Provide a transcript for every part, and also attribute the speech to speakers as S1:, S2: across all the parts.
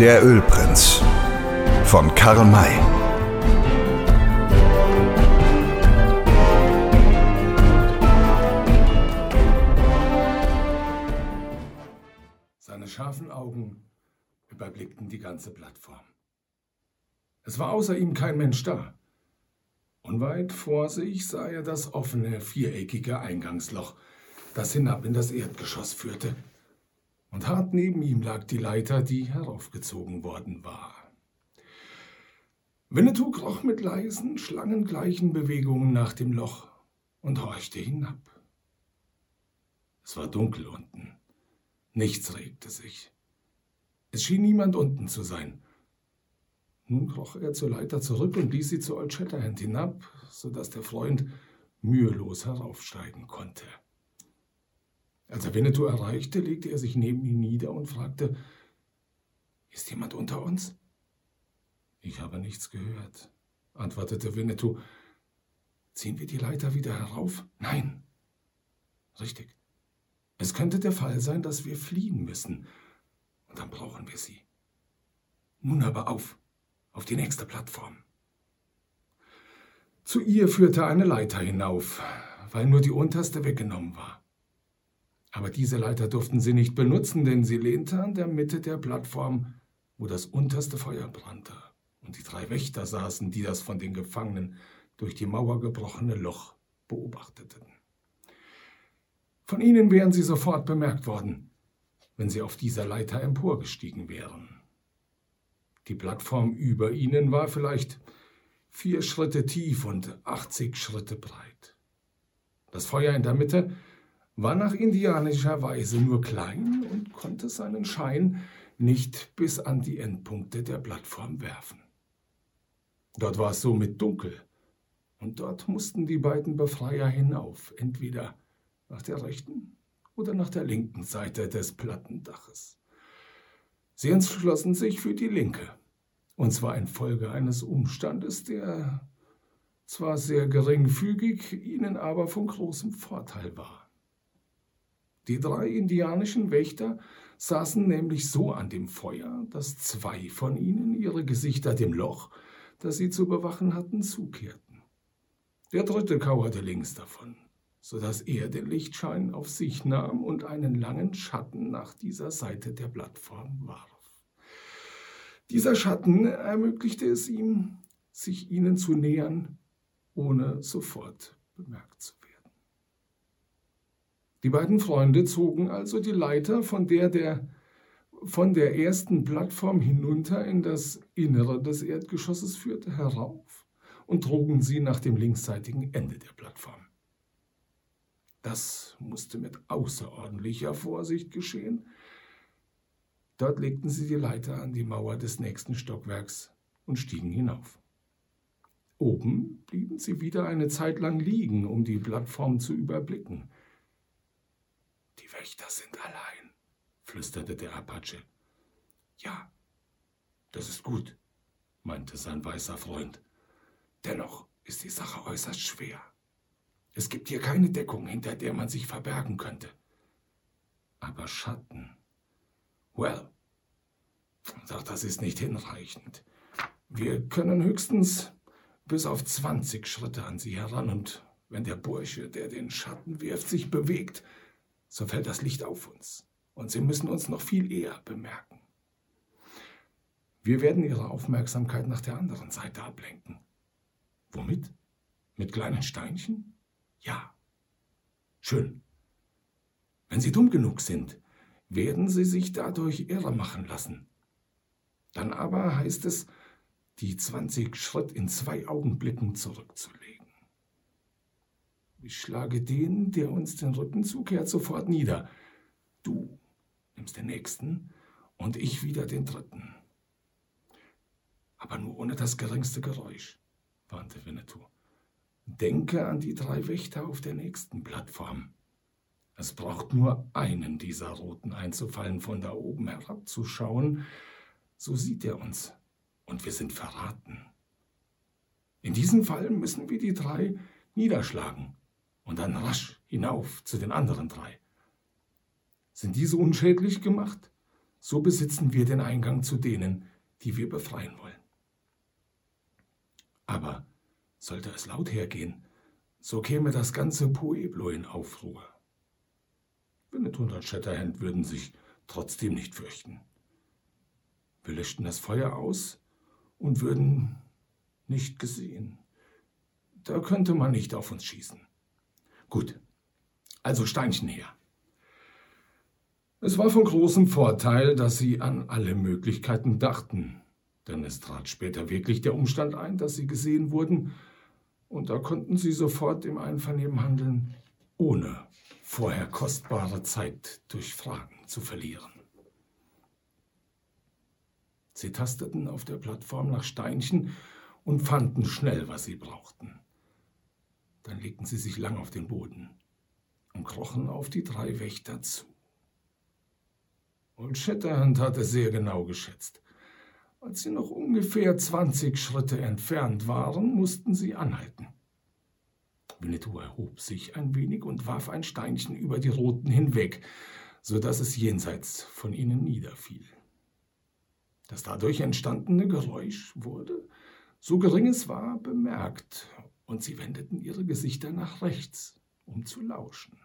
S1: Der Ölprinz von Karl May.
S2: Seine scharfen Augen überblickten die ganze Plattform. Es war außer ihm kein Mensch da. Unweit vor sich sah er das offene, viereckige Eingangsloch, das hinab in das Erdgeschoss führte und hart neben ihm lag die Leiter, die heraufgezogen worden war. Winnetou kroch mit leisen, schlangengleichen Bewegungen nach dem Loch und horchte hinab. Es war dunkel unten. Nichts regte sich. Es schien niemand unten zu sein. Nun kroch er zur Leiter zurück und ließ sie zu Old Shatterhand hinab, so dass der Freund mühelos heraufsteigen konnte. Als er Winnetou erreichte, legte er sich neben ihn nieder und fragte, ist jemand unter uns? Ich habe nichts gehört, antwortete Winnetou. Ziehen wir die Leiter wieder herauf? Nein. Richtig. Es könnte der Fall sein, dass wir fliehen müssen. Und dann brauchen wir sie. Nun aber auf, auf die nächste Plattform. Zu ihr führte eine Leiter hinauf, weil nur die unterste weggenommen war. Aber diese Leiter durften sie nicht benutzen, denn sie lehnte an der Mitte der Plattform, wo das unterste Feuer brannte. Und die drei Wächter saßen, die das von den Gefangenen durch die Mauer gebrochene Loch beobachteten. Von ihnen wären sie sofort bemerkt worden, wenn sie auf dieser Leiter emporgestiegen wären. Die Plattform über ihnen war vielleicht vier Schritte tief und 80 Schritte breit. Das Feuer in der Mitte war nach indianischer Weise nur klein und konnte seinen Schein nicht bis an die Endpunkte der Plattform werfen. Dort war es somit dunkel, und dort mussten die beiden Befreier hinauf, entweder nach der rechten oder nach der linken Seite des Plattendaches. Sie entschlossen sich für die linke, und zwar infolge eines Umstandes, der zwar sehr geringfügig, ihnen aber von großem Vorteil war. Die drei indianischen Wächter saßen nämlich so an dem Feuer, dass zwei von ihnen ihre Gesichter dem Loch, das sie zu bewachen hatten, zukehrten. Der dritte kauerte links davon, so dass er den Lichtschein auf sich nahm und einen langen Schatten nach dieser Seite der Plattform warf. Dieser Schatten ermöglichte es ihm, sich ihnen zu nähern, ohne sofort bemerkt zu werden. Die beiden Freunde zogen also die Leiter von der, der von der ersten Plattform hinunter in das Innere des Erdgeschosses führte, herauf und trugen sie nach dem linksseitigen Ende der Plattform. Das musste mit außerordentlicher Vorsicht geschehen. Dort legten sie die Leiter an die Mauer des nächsten Stockwerks und stiegen hinauf. Oben blieben sie wieder eine Zeit lang liegen, um die Plattform zu überblicken. Die Wächter sind allein, flüsterte der Apache. Ja, das ist gut, meinte sein weißer Freund. Dennoch ist die Sache äußerst schwer. Es gibt hier keine Deckung, hinter der man sich verbergen könnte. Aber Schatten. Well, doch das ist nicht hinreichend. Wir können höchstens bis auf 20 Schritte an sie heran und wenn der Bursche, der den Schatten wirft, sich bewegt, so fällt das Licht auf uns und sie müssen uns noch viel eher bemerken. Wir werden ihre Aufmerksamkeit nach der anderen Seite ablenken. Womit? Mit kleinen Steinchen? Ja. Schön. Wenn sie dumm genug sind, werden sie sich dadurch irre machen lassen. Dann aber heißt es, die 20 Schritt in zwei Augenblicken zurückzulegen. Ich schlage den, der uns den Rücken zukehrt, sofort nieder. Du nimmst den nächsten und ich wieder den dritten. Aber nur ohne das geringste Geräusch, warnte Winnetou. Denke an die drei Wächter auf der nächsten Plattform. Es braucht nur einen dieser Roten einzufallen, von da oben herabzuschauen, so sieht er uns und wir sind verraten. In diesem Fall müssen wir die drei niederschlagen und dann rasch hinauf zu den anderen drei. Sind diese unschädlich gemacht, so besitzen wir den Eingang zu denen, die wir befreien wollen. Aber sollte es laut hergehen, so käme das ganze Pueblo in Aufruhr. Winnetou und Shatterhand würden sich trotzdem nicht fürchten. Wir löschten das Feuer aus und würden nicht gesehen. Da könnte man nicht auf uns schießen. Gut, also Steinchen her. Es war von großem Vorteil, dass sie an alle Möglichkeiten dachten, denn es trat später wirklich der Umstand ein, dass sie gesehen wurden, und da konnten sie sofort im Einvernehmen handeln, ohne vorher kostbare Zeit durch Fragen zu verlieren. Sie tasteten auf der Plattform nach Steinchen und fanden schnell, was sie brauchten. Dann legten sie sich lang auf den Boden und krochen auf die drei Wächter zu. Und Shatterhand hatte sehr genau geschätzt. Als sie noch ungefähr 20 Schritte entfernt waren, mussten sie anhalten. Winnetou erhob sich ein wenig und warf ein Steinchen über die Roten hinweg, so dass es jenseits von ihnen niederfiel. Das dadurch entstandene Geräusch wurde, so gering es war, bemerkt, und sie wendeten ihre Gesichter nach rechts, um zu lauschen.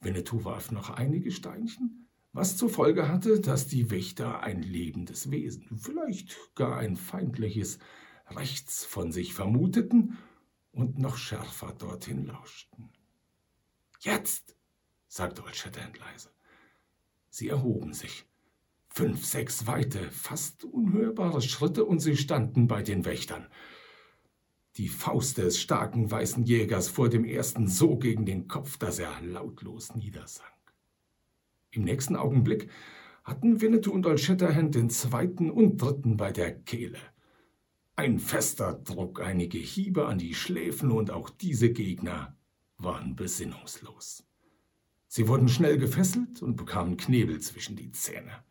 S2: Winnetou warf noch einige Steinchen, was zur Folge hatte, dass die Wächter ein lebendes Wesen, vielleicht gar ein feindliches, rechts von sich vermuteten und noch schärfer dorthin lauschten. Jetzt, sagte Old Shatterhand leise. Sie erhoben sich. Fünf, sechs weite, fast unhörbare Schritte und sie standen bei den Wächtern. Die Faust des starken weißen Jägers vor dem ersten so gegen den Kopf, dass er lautlos niedersank. Im nächsten Augenblick hatten Winnetou und Old Shatterhand den zweiten und dritten bei der Kehle. Ein fester Druck, einige Hiebe an die Schläfen und auch diese Gegner waren besinnungslos. Sie wurden schnell gefesselt und bekamen Knebel zwischen die Zähne.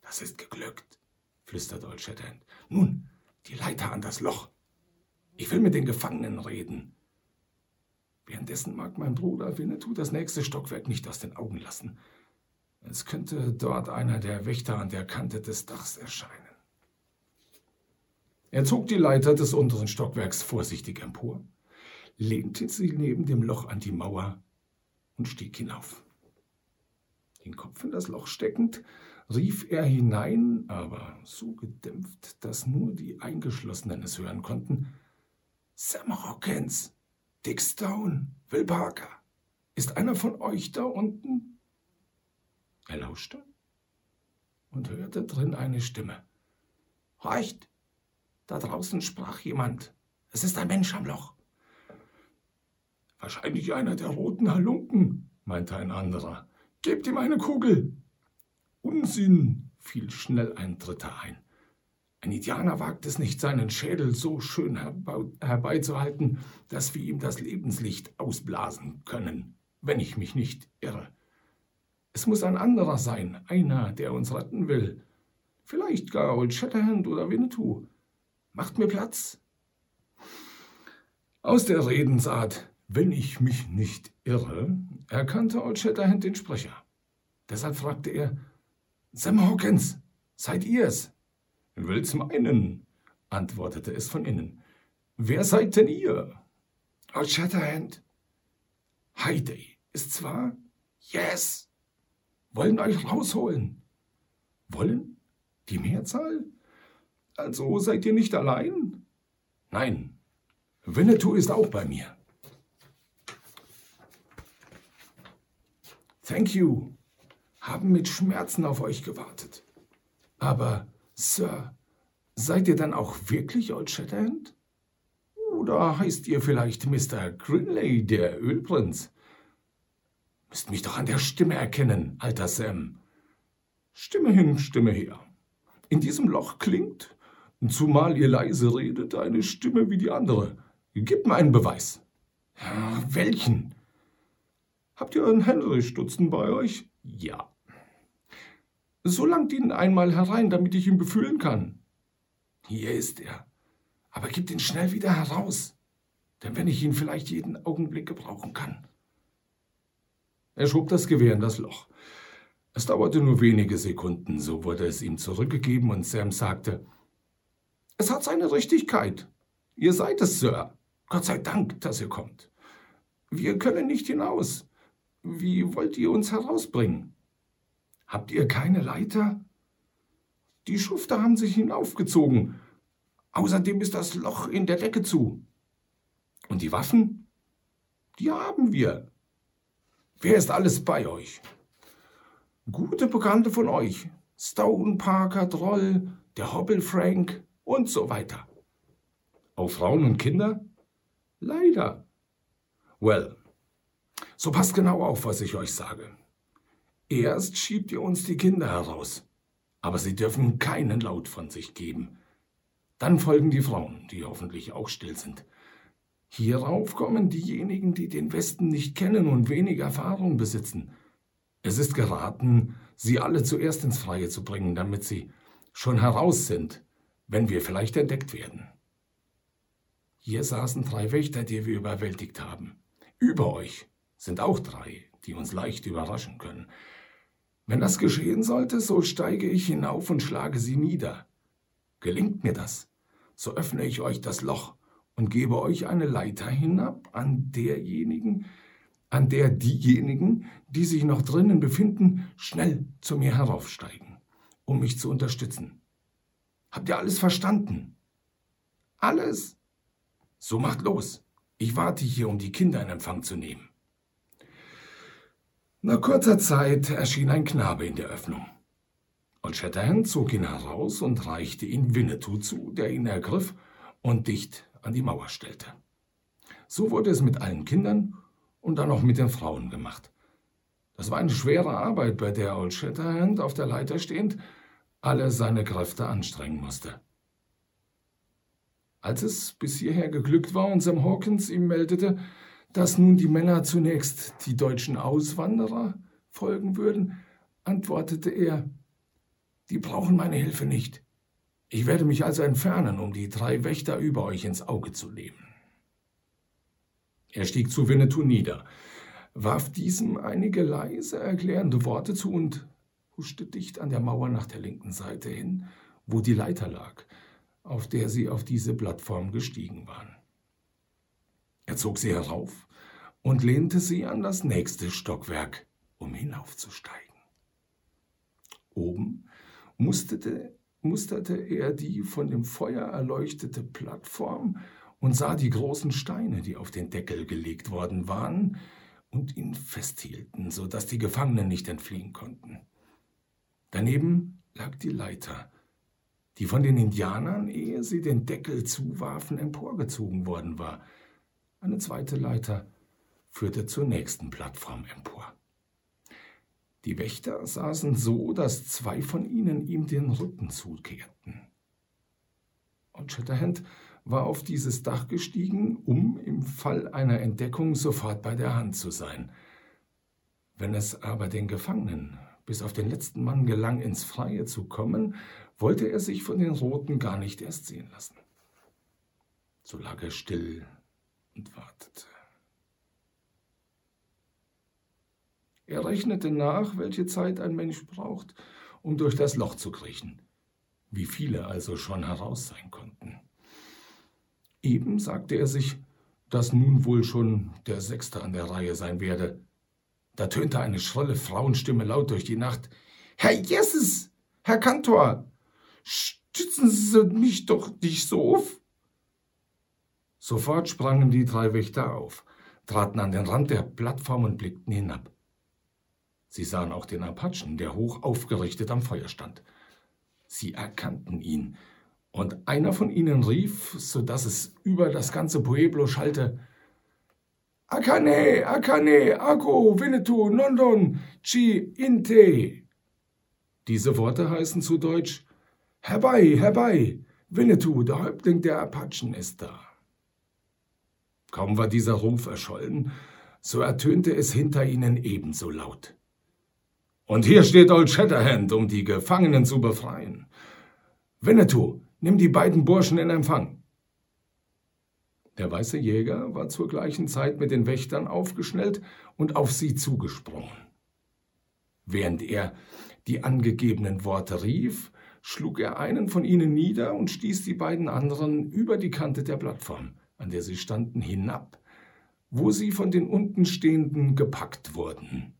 S2: Das ist geglückt, flüsterte Old Shatterhand. Nun, die Leiter an das Loch. Ich will mit den Gefangenen reden. Währenddessen mag mein Bruder Winnetou das nächste Stockwerk nicht aus den Augen lassen. Es könnte dort einer der Wächter an der Kante des Dachs erscheinen. Er zog die Leiter des unteren Stockwerks vorsichtig empor, lehnte sie neben dem Loch an die Mauer und stieg hinauf. Den Kopf in das Loch steckend, rief er hinein, aber so gedämpft, dass nur die Eingeschlossenen es hören konnten. Sam Hawkins, Dick Stone, Will Parker, ist einer von euch da unten? Er lauschte und hörte drin eine Stimme. Horcht, da draußen sprach jemand. Es ist ein Mensch am Loch. Wahrscheinlich einer der roten Halunken, meinte ein anderer. Gebt ihm eine Kugel. Unsinn, fiel schnell ein Dritter ein. Ein Indianer wagt es nicht, seinen Schädel so schön herbeizuhalten, dass wir ihm das Lebenslicht ausblasen können, wenn ich mich nicht irre. Es muss ein anderer sein, einer, der uns retten will. Vielleicht gar Old Shatterhand oder Winnetou. Macht mir Platz. Aus der Redensart, wenn ich mich nicht irre, erkannte Old Shatterhand den Sprecher. Deshalb fragte er, Sam Hawkins, seid ihr's? Will's meinen, antwortete es von innen. Wer seid denn ihr? Old Shatterhand. Heide, ist's wahr? Yes. Wollen euch rausholen. Wollen? Die Mehrzahl? Also seid ihr nicht allein? Nein, Winnetou ist auch bei mir. Thank you, haben mit Schmerzen auf euch gewartet. Aber, Sir, seid ihr dann auch wirklich Old Shatterhand? Oder heißt ihr vielleicht Mr. Grinley, der Ölprinz? Müsst mich doch an der Stimme erkennen, alter Sam. Stimme hin, Stimme her. In diesem Loch klingt, zumal ihr leise redet, eine Stimme wie die andere. Gebt mir einen Beweis. Ja, welchen? Habt ihr einen Henry-Stutzen bei euch? Ja. So langt ihn einmal herein, damit ich ihn befühlen kann. Hier ist er. Aber gib ihn schnell wieder heraus, denn wenn ich ihn vielleicht jeden Augenblick gebrauchen kann. Er schob das Gewehr in das Loch. Es dauerte nur wenige Sekunden, so wurde es ihm zurückgegeben und Sam sagte, es hat seine Richtigkeit. Ihr seid es, Sir. Gott sei Dank, dass ihr kommt. Wir können nicht hinaus. Wie wollt ihr uns herausbringen? Habt ihr keine Leiter? Die Schufter haben sich hinaufgezogen. Außerdem ist das Loch in der Decke zu. Und die Waffen? Die haben wir. Wer ist alles bei euch? Gute Bekannte von euch. Stone, Parker, Droll, der Hobbel Frank und so weiter. Auch Frauen und Kinder? Leider. Well, so passt genau auf, was ich euch sage. Erst schiebt ihr uns die Kinder heraus, aber sie dürfen keinen Laut von sich geben. Dann folgen die Frauen, die hoffentlich auch still sind. Hierauf kommen diejenigen, die den Westen nicht kennen und wenig Erfahrung besitzen. Es ist geraten, sie alle zuerst ins Freie zu bringen, damit sie schon heraus sind, wenn wir vielleicht entdeckt werden. Hier saßen drei Wächter, die wir überwältigt haben. Über euch sind auch drei, die uns leicht überraschen können. Wenn das geschehen sollte, so steige ich hinauf und schlage sie nieder. Gelingt mir das, so öffne ich euch das Loch und gebe euch eine Leiter hinab, an derjenigen, an der diejenigen, die sich noch drinnen befinden, schnell zu mir heraufsteigen, um mich zu unterstützen. Habt ihr alles verstanden? Alles? So macht los. Ich warte hier, um die Kinder in Empfang zu nehmen. Nach kurzer Zeit erschien ein Knabe in der Öffnung. Und Shatterhand zog ihn heraus und reichte ihn Winnetou zu, der ihn ergriff und dicht an die Mauer stellte. So wurde es mit allen Kindern und dann auch mit den Frauen gemacht. Das war eine schwere Arbeit, bei der Old Shatterhand auf der Leiter stehend alle seine Kräfte anstrengen musste. Als es bis hierher geglückt war und Sam Hawkins ihm meldete, dass nun die Männer zunächst die deutschen Auswanderer folgen würden, antwortete er, die brauchen meine Hilfe nicht. Ich werde mich also entfernen, um die drei Wächter über euch ins Auge zu nehmen. Er stieg zu Winnetou nieder, warf diesem einige leise erklärende Worte zu und huschte dicht an der Mauer nach der linken Seite hin, wo die Leiter lag, auf der sie auf diese Plattform gestiegen waren. Er zog sie herauf und lehnte sie an das nächste Stockwerk, um hinaufzusteigen. Oben musterte musterte er die von dem Feuer erleuchtete Plattform und sah die großen Steine, die auf den Deckel gelegt worden waren und ihn festhielten, so dass die Gefangenen nicht entfliehen konnten. Daneben lag die Leiter, die von den Indianern, ehe sie den Deckel zuwarfen, emporgezogen worden war. Eine zweite Leiter führte zur nächsten Plattform empor. Die Wächter saßen so, dass zwei von ihnen ihm den Rücken zukehrten. Und Shatterhand war auf dieses Dach gestiegen, um im Fall einer Entdeckung sofort bei der Hand zu sein. Wenn es aber den Gefangenen bis auf den letzten Mann gelang, ins Freie zu kommen, wollte er sich von den Roten gar nicht erst sehen lassen. So lag er still und wartete. Er rechnete nach, welche Zeit ein Mensch braucht, um durch das Loch zu kriechen, wie viele also schon heraus sein konnten. Eben sagte er sich, dass nun wohl schon der Sechste an der Reihe sein werde. Da tönte eine schrille Frauenstimme laut durch die Nacht. Herr Jesus, Herr Kantor, stützen Sie mich doch nicht so auf. Sofort sprangen die drei Wächter auf, traten an den Rand der Plattform und blickten hinab. Sie sahen auch den Apachen, der hoch aufgerichtet am Feuer stand. Sie erkannten ihn, und einer von ihnen rief, so dass es über das ganze Pueblo schallte, Akane, Akane, Ako, Winnetou, Nondon, Chi, Inte. Diese Worte heißen zu Deutsch, Herbei, herbei, Winnetou, der Häuptling der Apachen, ist da. Kaum war dieser Ruf erschollen, so ertönte es hinter ihnen ebenso laut. Und hier steht Old Shatterhand, um die Gefangenen zu befreien. Winnetou, nimm die beiden Burschen in Empfang. Der weiße Jäger war zur gleichen Zeit mit den Wächtern aufgeschnellt und auf sie zugesprungen. Während er die angegebenen Worte rief, schlug er einen von ihnen nieder und stieß die beiden anderen über die Kante der Plattform, an der sie standen, hinab, wo sie von den untenstehenden gepackt wurden.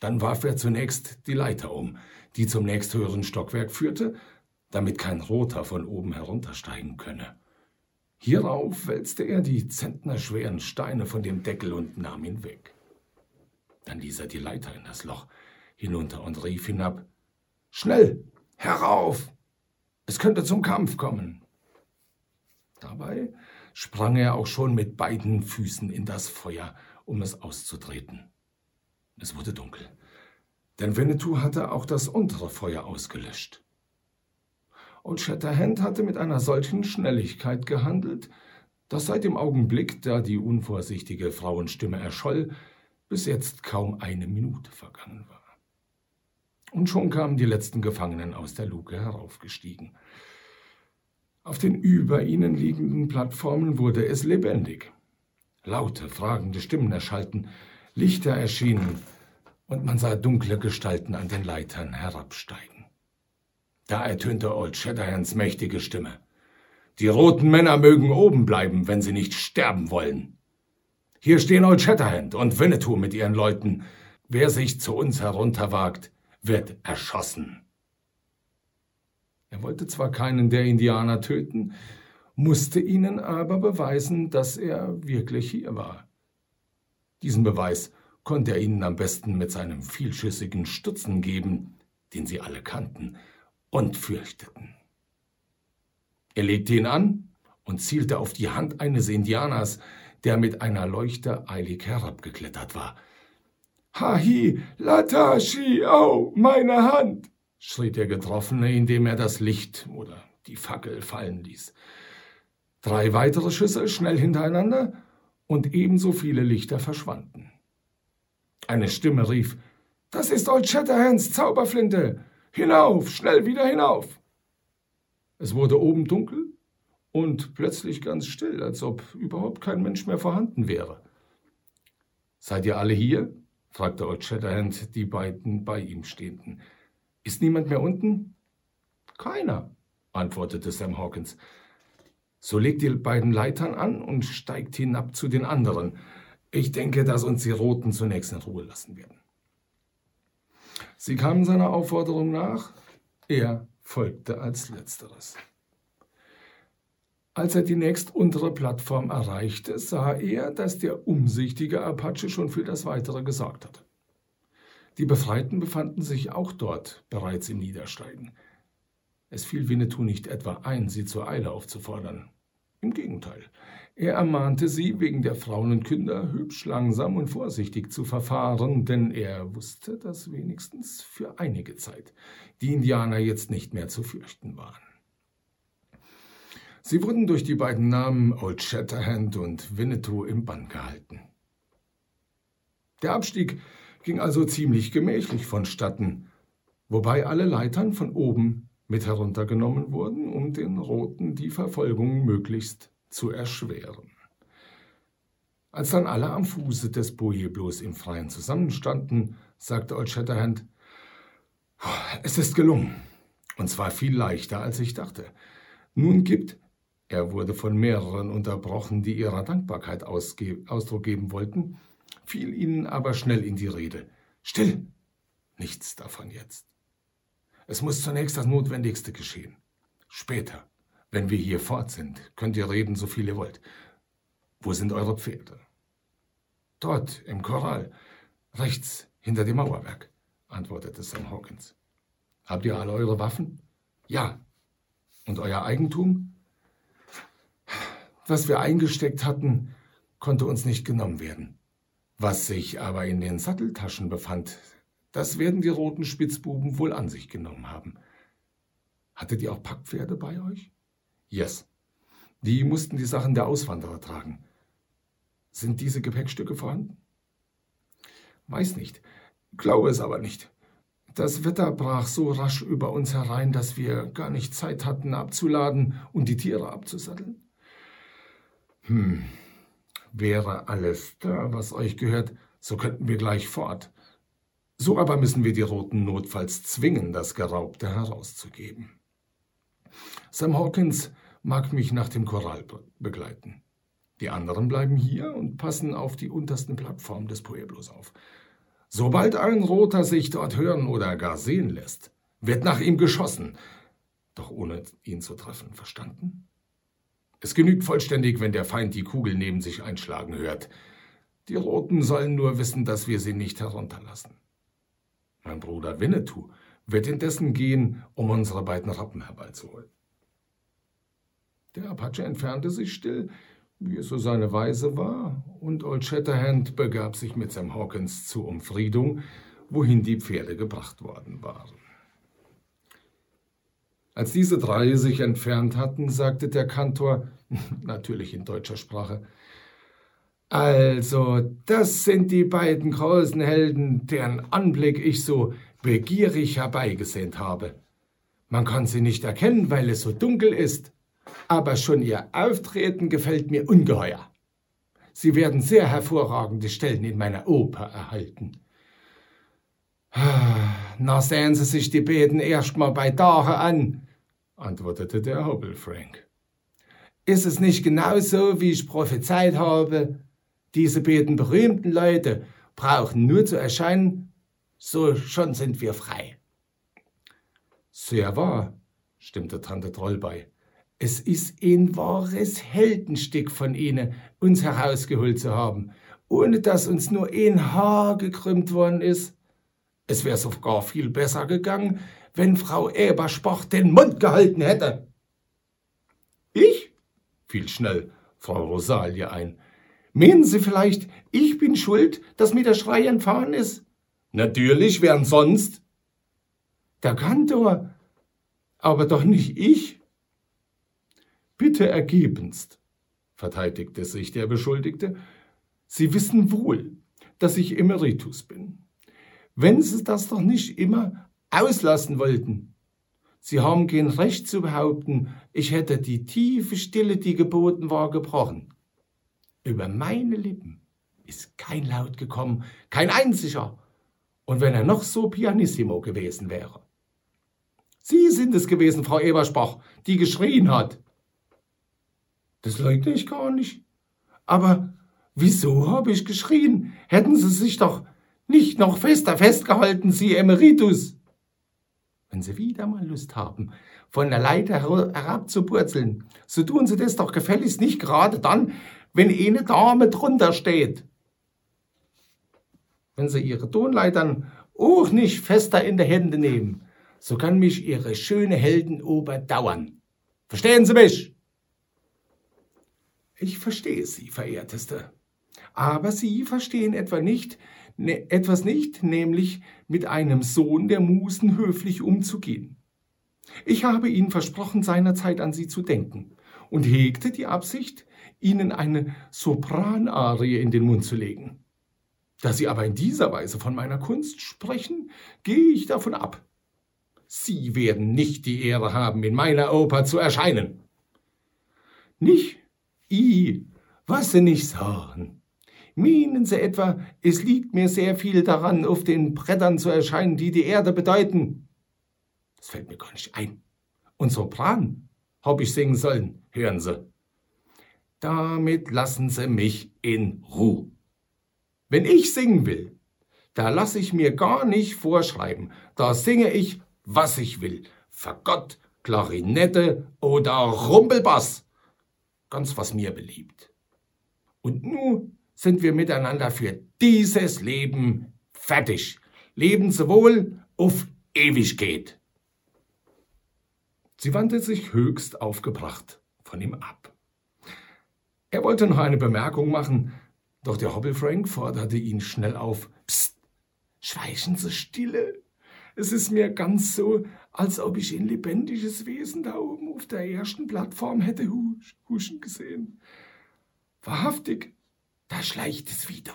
S2: Dann warf er zunächst die Leiter um, die zum nächsthöheren Stockwerk führte, damit kein Roter von oben heruntersteigen könne. Hierauf wälzte er die zentnerschweren Steine von dem Deckel und nahm ihn weg. Dann ließ er die Leiter in das Loch hinunter und rief hinab Schnell, herauf. Es könnte zum Kampf kommen. Dabei sprang er auch schon mit beiden Füßen in das Feuer, um es auszutreten. Es wurde dunkel, denn Winnetou hatte auch das untere Feuer ausgelöscht. Und Shatterhand hatte mit einer solchen Schnelligkeit gehandelt, dass seit dem Augenblick, da die unvorsichtige Frauenstimme erscholl, bis jetzt kaum eine Minute vergangen war. Und schon kamen die letzten Gefangenen aus der Luke heraufgestiegen. Auf den über ihnen liegenden Plattformen wurde es lebendig. Laute, fragende Stimmen erschallten, Lichter erschienen und man sah dunkle Gestalten an den Leitern herabsteigen. Da ertönte Old Shatterhands mächtige Stimme. Die roten Männer mögen oben bleiben, wenn sie nicht sterben wollen. Hier stehen Old Shatterhand und Winnetou mit ihren Leuten. Wer sich zu uns herunterwagt, wird erschossen. Er wollte zwar keinen der Indianer töten, musste ihnen aber beweisen, dass er wirklich hier war. Diesen Beweis konnte er ihnen am besten mit seinem vielschüssigen Stutzen geben, den sie alle kannten und fürchteten. Er legte ihn an und zielte auf die Hand eines Indianers, der mit einer Leuchte eilig herabgeklettert war. Hahi, Latashi, au, meine Hand! Schrie der Getroffene, indem er das Licht oder die Fackel fallen ließ. Drei weitere Schüsse schnell hintereinander und ebenso viele Lichter verschwanden. Eine Stimme rief, das ist Old Shatterhands Zauberflinte! Hinauf, schnell wieder hinauf! Es wurde oben dunkel und plötzlich ganz still, als ob überhaupt kein Mensch mehr vorhanden wäre. Seid ihr alle hier? fragte Old Shatterhand die beiden bei ihm stehenden. Ist niemand mehr unten? Keiner, antwortete Sam Hawkins. So legt die beiden Leitern an und steigt hinab zu den anderen. Ich denke, dass uns die Roten zunächst in Ruhe lassen werden. Sie kamen seiner Aufforderung nach. Er folgte als letzteres. Als er die nächstuntere Plattform erreichte, sah er, dass der umsichtige Apache schon für das Weitere gesorgt hatte. Die Befreiten befanden sich auch dort bereits im Niedersteigen. Es fiel Winnetou nicht etwa ein, sie zur Eile aufzufordern. Im Gegenteil, er ermahnte sie, wegen der Frauen und Kinder hübsch langsam und vorsichtig zu verfahren, denn er wusste, dass wenigstens für einige Zeit die Indianer jetzt nicht mehr zu fürchten waren. Sie wurden durch die beiden Namen Old Shatterhand und Winnetou im Bann gehalten. Der Abstieg ging also ziemlich gemächlich vonstatten, wobei alle Leitern von oben mit heruntergenommen wurden, um den Roten die Verfolgung möglichst zu erschweren. Als dann alle am Fuße des Pueblos im Freien zusammenstanden, sagte Old Shatterhand, es ist gelungen, und zwar viel leichter, als ich dachte. Nun gibt, er wurde von mehreren unterbrochen, die ihrer Dankbarkeit Ausdruck geben wollten, fiel ihnen aber schnell in die Rede. Still! Nichts davon jetzt. Es muss zunächst das Notwendigste geschehen. Später, wenn wir hier fort sind, könnt ihr reden, so viel ihr wollt. Wo sind eure Pferde? Dort, im Korral, rechts, hinter dem Mauerwerk, antwortete Sam Hawkins. Habt ihr alle eure Waffen? Ja. Und euer Eigentum? Was wir eingesteckt hatten, konnte uns nicht genommen werden. Was sich aber in den Satteltaschen befand, das werden die roten Spitzbuben wohl an sich genommen haben. Hattet ihr auch Packpferde bei euch? Yes. Die mussten die Sachen der Auswanderer tragen. Sind diese Gepäckstücke vorhanden? Weiß nicht. Glaube es aber nicht. Das Wetter brach so rasch über uns herein, dass wir gar nicht Zeit hatten abzuladen und die Tiere abzusatteln. Hm, Wäre alles da, was euch gehört, so könnten wir gleich fort. So aber müssen wir die Roten notfalls zwingen, das Geraubte herauszugeben. Sam Hawkins mag mich nach dem Korall begleiten. Die anderen bleiben hier und passen auf die untersten Plattformen des Pueblos auf. Sobald ein Roter sich dort hören oder gar sehen lässt, wird nach ihm geschossen, doch ohne ihn zu treffen, verstanden? Es genügt vollständig, wenn der Feind die Kugel neben sich einschlagen hört. Die Roten sollen nur wissen, dass wir sie nicht herunterlassen. Mein Bruder Winnetou wird indessen gehen, um unsere beiden Rappen herbeizuholen. Der Apache entfernte sich still, wie es so seine Weise war, und Old Shatterhand begab sich mit Sam Hawkins zur Umfriedung, wohin die Pferde gebracht worden waren. Als diese drei sich entfernt hatten, sagte der Kantor, natürlich in deutscher Sprache, also, das sind die beiden großen Helden, deren Anblick ich so begierig herbeigesehnt habe. Man kann sie nicht erkennen, weil es so dunkel ist, aber schon ihr Auftreten gefällt mir ungeheuer. Sie werden sehr hervorragende Stellen in meiner Oper erhalten. Na, sehen Sie sich die beiden erst mal bei Tage an, antwortete der Hobble Frank. Ist es nicht genau so, wie ich prophezeit habe? Diese beiden berühmten Leute brauchen nur zu erscheinen, so schon sind wir frei. Sehr wahr, stimmte Tante Troll bei. Es ist ein wahres Heldenstück von Ihnen, uns herausgeholt zu haben, ohne dass uns nur ein Haar gekrümmt worden ist. Es wäre sogar viel besser gegangen, wenn Frau Eberspach den Mund gehalten hätte. Ich? Fiel schnell Frau Rosalie ein. Meinen Sie vielleicht, ich bin schuld, dass mir der Schrei entfahren ist? Natürlich, wer sonst? Der Kantor, aber doch nicht ich. Bitte ergebenst, verteidigte sich der Beschuldigte. Sie wissen wohl, dass ich Emeritus bin. Wenn Sie das doch nicht immer auslassen wollten. Sie haben kein Recht zu behaupten, ich hätte die tiefe Stille, die geboten war, gebrochen. Über meine Lippen ist kein Laut gekommen, kein einziger. Und wenn er noch so pianissimo gewesen wäre. Sie sind es gewesen, Frau Eberspach, die geschrien hat. Das leugne ich gar nicht. Aber wieso habe ich geschrien? Hätten Sie sich doch nicht noch fester festgehalten, Sie Emeritus. Wenn Sie wieder mal Lust haben, von der Leiter herabzupurzeln, so tun Sie das doch gefälligst nicht gerade dann, wenn eine Dame drunter steht. Wenn Sie Ihre Tonleitern auch nicht fester in die Hände nehmen, so kann mich Ihre schöne Heldenoper dauern. Verstehen Sie mich? Ich verstehe Sie, verehrteste. Aber Sie verstehen etwa nicht, ne, etwas nicht, nämlich mit einem Sohn der Musen höflich umzugehen. Ich habe Ihnen versprochen, seinerzeit an Sie zu denken und hegte die Absicht, ihnen eine Sopranarie in den Mund zu legen. Da sie aber in dieser Weise von meiner Kunst sprechen, gehe ich davon ab. Sie werden nicht die Ehre haben, in meiner Oper zu erscheinen. Nicht? I, was Sie nicht sagen. Meinen Sie etwa, es liegt mir sehr viel daran, auf den Brettern zu erscheinen, die die Erde bedeuten? Das fällt mir gar nicht ein. Und Sopran hab ich singen sollen, hören Sie. Damit lassen Sie mich in Ruhe. Wenn ich singen will, da lasse ich mir gar nicht vorschreiben. Da singe ich, was ich will. Fagott, Klarinette oder Rumpelbass. Ganz was mir beliebt. Und nun sind wir miteinander für dieses Leben fertig. Leben Sie wohl auf Ewigkeit. Sie wandte sich höchst aufgebracht von ihm ab. Er wollte noch eine Bemerkung machen, doch der Hobbelfrank forderte ihn schnell auf. Psst, schweigen Sie stille. Es ist mir ganz so, als ob ich ein lebendiges Wesen da oben auf der ersten Plattform hätte huschen gesehen. Wahrhaftig, da schleicht es wieder.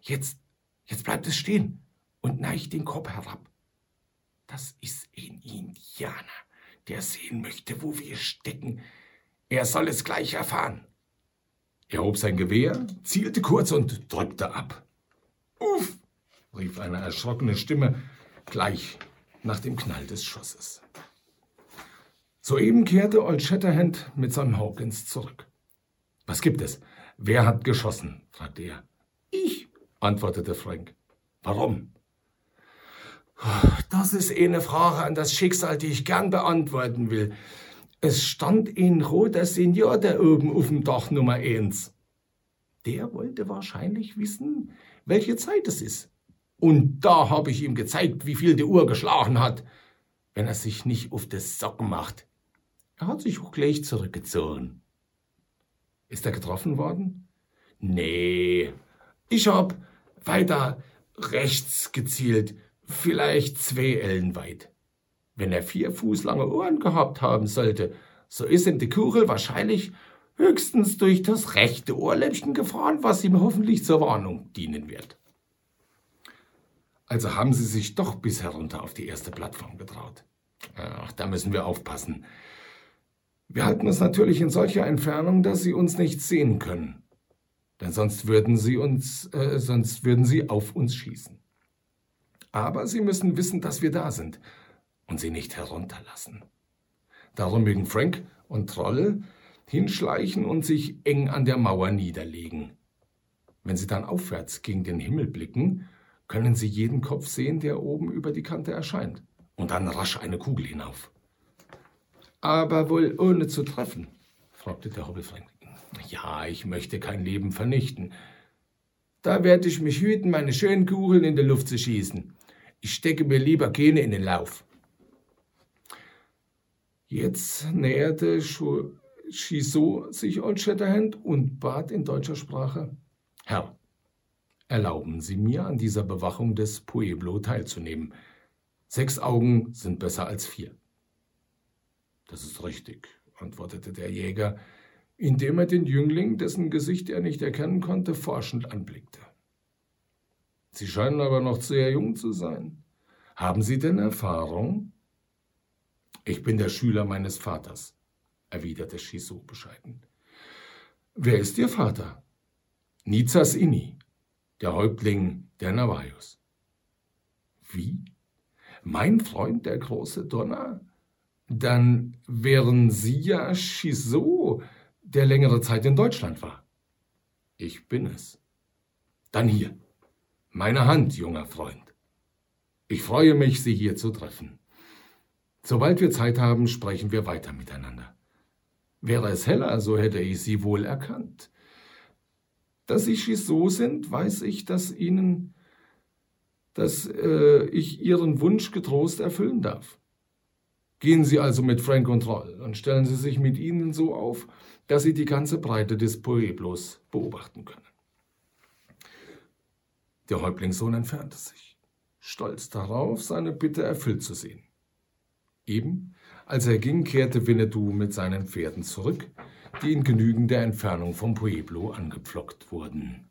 S2: Jetzt, jetzt bleibt es stehen und neigt den Kopf herab. Das ist ein Indianer, der sehen möchte, wo wir stecken. Er soll es gleich erfahren. Er hob sein Gewehr, zielte kurz und drückte ab. Uff! rief eine erschrockene Stimme gleich nach dem Knall des Schusses. Soeben kehrte Old Shatterhand mit seinem Hawkins zurück. Was gibt es? Wer hat geschossen? fragte er.
S3: Ich,
S2: antwortete Frank. Warum?
S3: Das ist eine Frage an das Schicksal, die ich gern beantworten will. Es stand ein roter Senior da oben auf dem Dach Nummer eins. Der wollte wahrscheinlich wissen, welche Zeit es ist. Und da habe ich ihm gezeigt, wie viel die Uhr geschlagen hat, wenn er sich nicht auf das Socken macht. Er hat sich auch gleich zurückgezogen.
S2: Ist er getroffen worden?
S3: Nee, ich hab weiter rechts gezielt, vielleicht zwei Ellen weit. Wenn er vier Fuß lange Ohren gehabt haben sollte, so ist ihm die Kugel wahrscheinlich höchstens durch das rechte Ohrläppchen gefahren, was ihm hoffentlich zur Warnung dienen wird.
S2: Also haben Sie sich doch bis herunter auf die erste Plattform getraut. Ach, da müssen wir aufpassen. Wir halten uns natürlich in solcher Entfernung, dass Sie uns nicht sehen können. Denn sonst würden Sie uns, äh, sonst würden Sie auf uns schießen. Aber Sie müssen wissen, dass wir da sind und sie nicht herunterlassen. Darum mögen Frank und Troll hinschleichen und sich eng an der Mauer niederlegen. Wenn sie dann aufwärts gegen den Himmel blicken, können sie jeden Kopf sehen, der oben über die Kante erscheint, und dann rasch eine Kugel hinauf.
S3: Aber wohl ohne zu treffen? fragte der Hobbelfrank.
S2: Ja, ich möchte kein Leben vernichten.
S3: Da werde ich mich hüten, meine schönen Kugeln in die Luft zu schießen. Ich stecke mir lieber keine in den Lauf.
S2: Jetzt näherte Chisot sich Old Shatterhand und bat in deutscher Sprache: Herr, erlauben Sie mir, an dieser Bewachung des Pueblo teilzunehmen. Sechs Augen sind besser als vier. Das ist richtig, antwortete der Jäger, indem er den Jüngling, dessen Gesicht er nicht erkennen konnte, forschend anblickte. Sie scheinen aber noch sehr jung zu sein. Haben Sie denn Erfahrung? Ich bin der Schüler meines Vaters, erwiderte Chisot bescheiden. Wer ist Ihr Vater? Nizas Inni, der Häuptling der Navajos. Wie? Mein Freund, der große Donner? Dann wären Sie ja Chisot, der längere Zeit in Deutschland war. Ich bin es. Dann hier. Meine Hand, junger Freund. Ich freue mich, Sie hier zu treffen. Sobald wir Zeit haben, sprechen wir weiter miteinander. Wäre es heller, so hätte ich Sie wohl erkannt. Dass Sie so sind, weiß ich, dass Ihnen, dass äh, ich Ihren Wunsch getrost erfüllen darf. Gehen Sie also mit Frank und Roll und stellen Sie sich mit ihnen so auf, dass Sie die ganze Breite des Pueblos beobachten können. Der Häuptlingssohn entfernte sich, stolz darauf, seine Bitte erfüllt zu sehen. Eben, als er ging, kehrte Winnetou mit seinen Pferden zurück, die in genügender Entfernung vom Pueblo angepflockt wurden.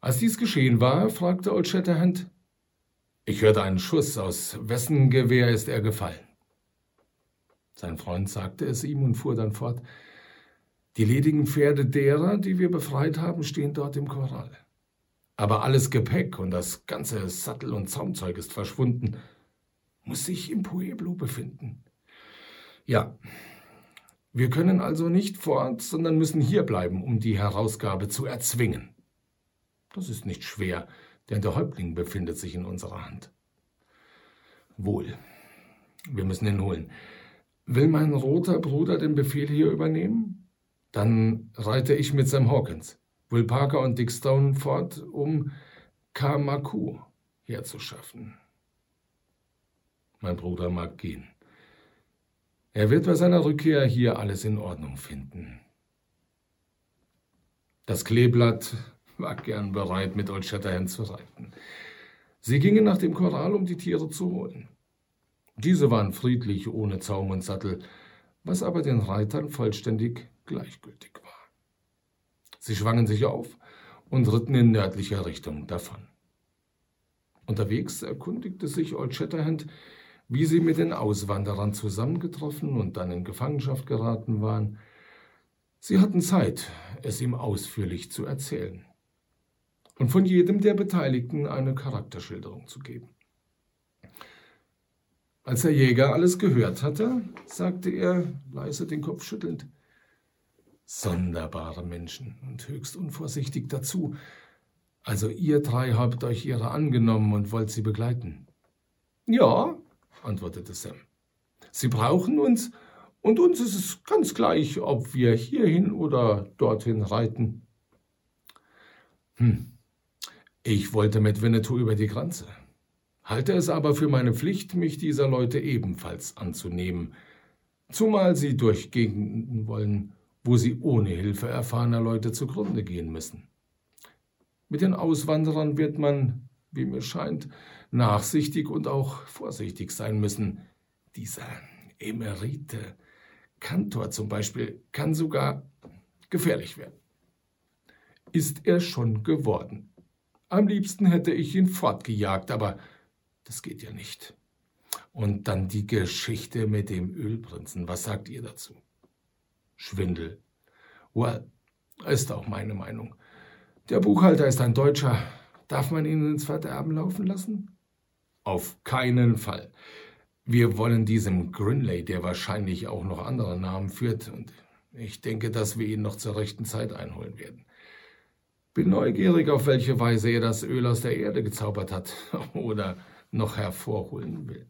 S2: Als dies geschehen war, fragte Old Shatterhand, ich hörte einen Schuss, aus wessen Gewehr ist er gefallen? Sein Freund sagte es ihm und fuhr dann fort, die ledigen Pferde derer, die wir befreit haben, stehen dort im Korral. Aber alles Gepäck und das ganze Sattel und Zaumzeug ist verschwunden, muss sich im Pueblo befinden. Ja, wir können also nicht fort, sondern müssen hier bleiben, um die Herausgabe zu erzwingen. Das ist nicht schwer, denn der Häuptling befindet sich in unserer Hand. Wohl, wir müssen ihn holen. Will mein roter Bruder den Befehl hier übernehmen? Dann reite ich mit Sam Hawkins, Will Parker und Dick Stone fort, um Kamaku herzuschaffen. Mein Bruder mag gehen. Er wird bei seiner Rückkehr hier alles in Ordnung finden. Das Kleeblatt war gern bereit, mit Old Shatterhand zu reiten. Sie gingen nach dem Korral, um die Tiere zu holen. Diese waren friedlich, ohne Zaum und Sattel, was aber den Reitern vollständig gleichgültig war. Sie schwangen sich auf und ritten in nördlicher Richtung davon. Unterwegs erkundigte sich Old Shatterhand, wie sie mit den Auswanderern zusammengetroffen und dann in Gefangenschaft geraten waren. Sie hatten Zeit, es ihm ausführlich zu erzählen. und von jedem der Beteiligten eine Charakterschilderung zu geben. Als der Jäger alles gehört hatte, sagte er, leise den Kopf schüttelnd, Sonderbare Menschen und höchst unvorsichtig dazu. Also ihr drei habt euch ihrer angenommen und wollt sie begleiten. Ja, antwortete Sam. Sie brauchen uns, und uns ist es ganz gleich, ob wir hierhin oder dorthin reiten. Hm, ich wollte mit Winnetou über die Grenze, halte es aber für meine Pflicht, mich dieser Leute ebenfalls anzunehmen, zumal sie durch Gegenden wollen, wo sie ohne Hilfe erfahrener Leute zugrunde gehen müssen. Mit den Auswanderern wird man, wie mir scheint, nachsichtig und auch vorsichtig sein müssen. Dieser Emerite Kantor zum Beispiel kann sogar gefährlich werden. Ist er schon geworden. Am liebsten hätte ich ihn fortgejagt, aber das geht ja nicht. Und dann die Geschichte mit dem Ölprinzen. Was sagt ihr dazu? Schwindel. Well, ist auch meine Meinung. Der Buchhalter ist ein Deutscher. Darf man ihn ins Verderben laufen lassen? Auf keinen Fall. Wir wollen diesem Grinley, der wahrscheinlich auch noch andere Namen führt, und ich denke, dass wir ihn noch zur rechten Zeit einholen werden. Bin neugierig, auf welche Weise er das Öl aus der Erde gezaubert hat oder noch hervorholen will.